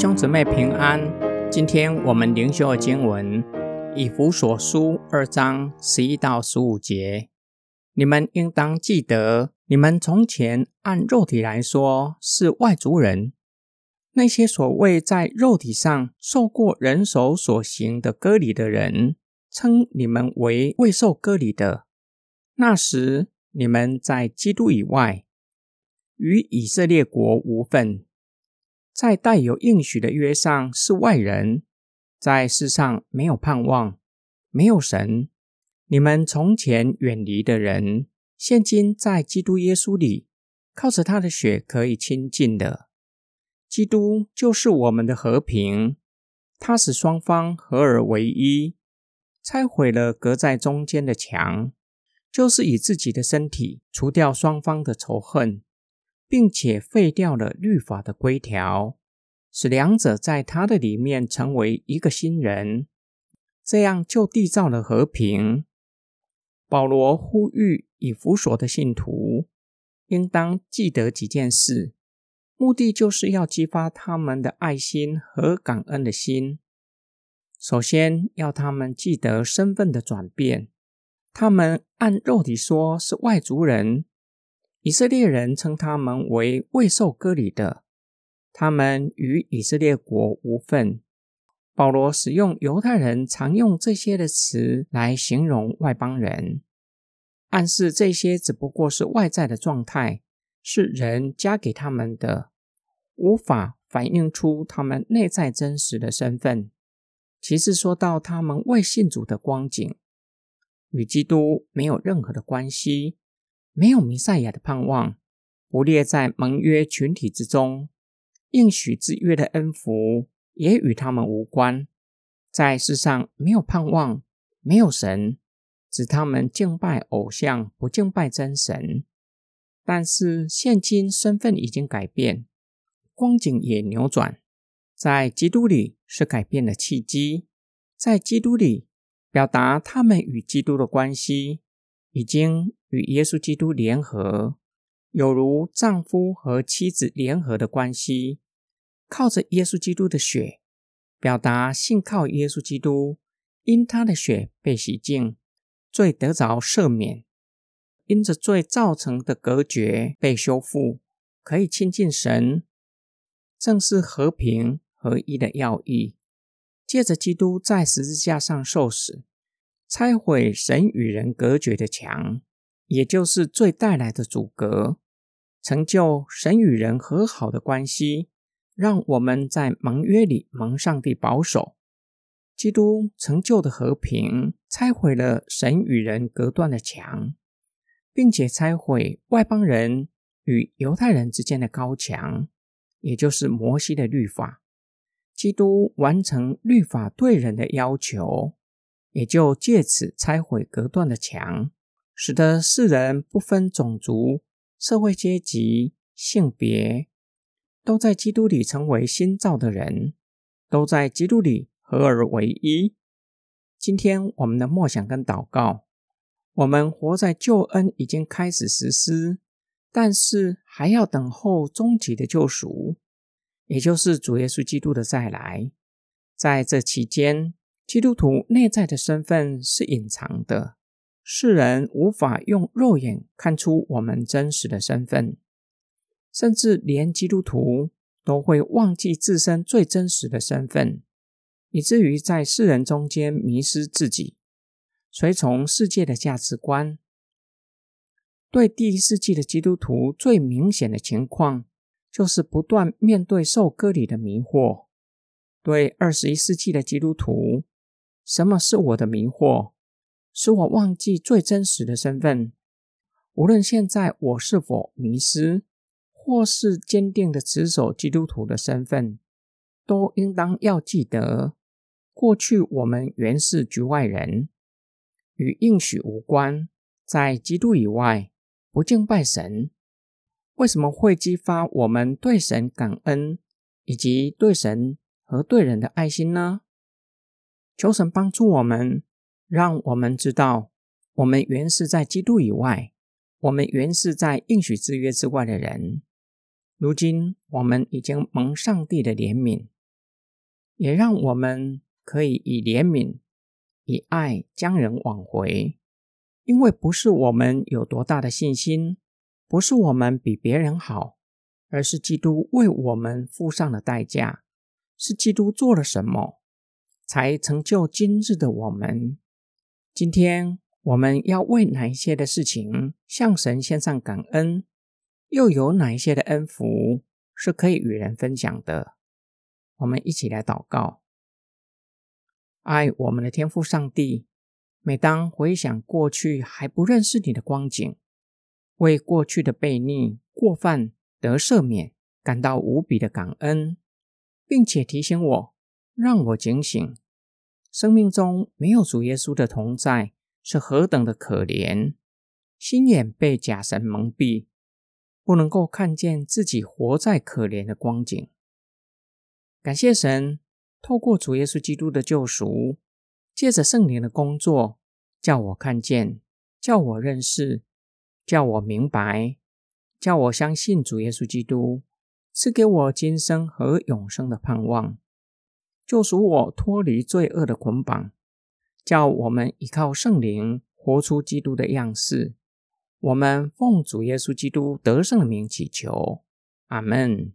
兄姊妹平安。今天我们灵修的经文以弗所书二章十一到十五节。你们应当记得，你们从前按肉体来说是外族人，那些所谓在肉体上受过人手所行的割礼的人，称你们为未受割礼的。那时你们在基督以外，与以色列国无份。在带有应许的约上是外人，在世上没有盼望，没有神。你们从前远离的人，现今在基督耶稣里，靠着他的血可以亲近的。基督就是我们的和平，他使双方合而为一，拆毁了隔在中间的墙，就是以自己的身体除掉双方的仇恨。并且废掉了律法的规条，使两者在他的里面成为一个新人，这样就缔造了和平。保罗呼吁以弗所的信徒，应当记得几件事，目的就是要激发他们的爱心和感恩的心。首先要他们记得身份的转变，他们按肉体说是外族人。以色列人称他们为未受割礼的，他们与以色列国无份。保罗使用犹太人常用这些的词来形容外邦人，暗示这些只不过是外在的状态，是人加给他们的，无法反映出他们内在真实的身份。其次，说到他们未信主的光景，与基督没有任何的关系。没有弥赛亚的盼望，不列在盟约群体之中，应许之约的恩福也与他们无关。在世上没有盼望，没有神，指他们敬拜偶像，不敬拜真神。但是现今身份已经改变，光景也扭转，在基督里是改变的契机，在基督里表达他们与基督的关系。已经与耶稣基督联合，有如丈夫和妻子联合的关系。靠着耶稣基督的血，表达信靠耶稣基督，因他的血被洗净，罪得着赦免，因着罪造成的隔绝被修复，可以亲近神，正是和平合一的要义。借着基督在十字架上受死。拆毁神与人隔绝的墙，也就是罪带来的阻隔，成就神与人和好的关系，让我们在盟约里蒙上帝保守。基督成就的和平，拆毁了神与人隔断的墙，并且拆毁外邦人与犹太人之间的高墙，也就是摩西的律法。基督完成律法对人的要求。也就借此拆毁隔断的墙，使得世人不分种族、社会阶级、性别，都在基督里成为新造的人，都在基督里合而为一。今天我们的默想跟祷告，我们活在救恩已经开始实施，但是还要等候终极的救赎，也就是主耶稣基督的再来。在这期间。基督徒内在的身份是隐藏的，世人无法用肉眼看出我们真实的身份，甚至连基督徒都会忘记自身最真实的身份，以至于在世人中间迷失自己，随从世界的价值观。对第一世纪的基督徒最明显的情况，就是不断面对受割礼的迷惑；对二十一世纪的基督徒，什么是我的迷惑，使我忘记最真实的身份？无论现在我是否迷失，或是坚定的持守基督徒的身份，都应当要记得：过去我们原是局外人，与应许无关，在基督以外不敬拜神。为什么会激发我们对神感恩，以及对神和对人的爱心呢？求神帮助我们，让我们知道，我们原是在基督以外，我们原是在应许之约之外的人。如今，我们已经蒙上帝的怜悯，也让我们可以以怜悯、以爱将人挽回。因为不是我们有多大的信心，不是我们比别人好，而是基督为我们付上了代价，是基督做了什么，才成就今日的我们。今天我们要为哪一些的事情向神献上感恩？又有哪一些的恩福是可以与人分享的？我们一起来祷告，爱我们的天父上帝。每当回想过去还不认识你的光景，为过去的悖逆过犯得赦免感到无比的感恩，并且提醒我，让我警醒，生命中没有主耶稣的同在是何等的可怜，心眼被假神蒙蔽，不能够看见自己活在可怜的光景。感谢神，透过主耶稣基督的救赎。借着圣灵的工作，叫我看见，叫我认识，叫我明白，叫我相信主耶稣基督赐给我今生和永生的盼望，救赎我脱离罪恶的捆绑，叫我们依靠圣灵活出基督的样式。我们奉主耶稣基督得胜的名祈求，阿门。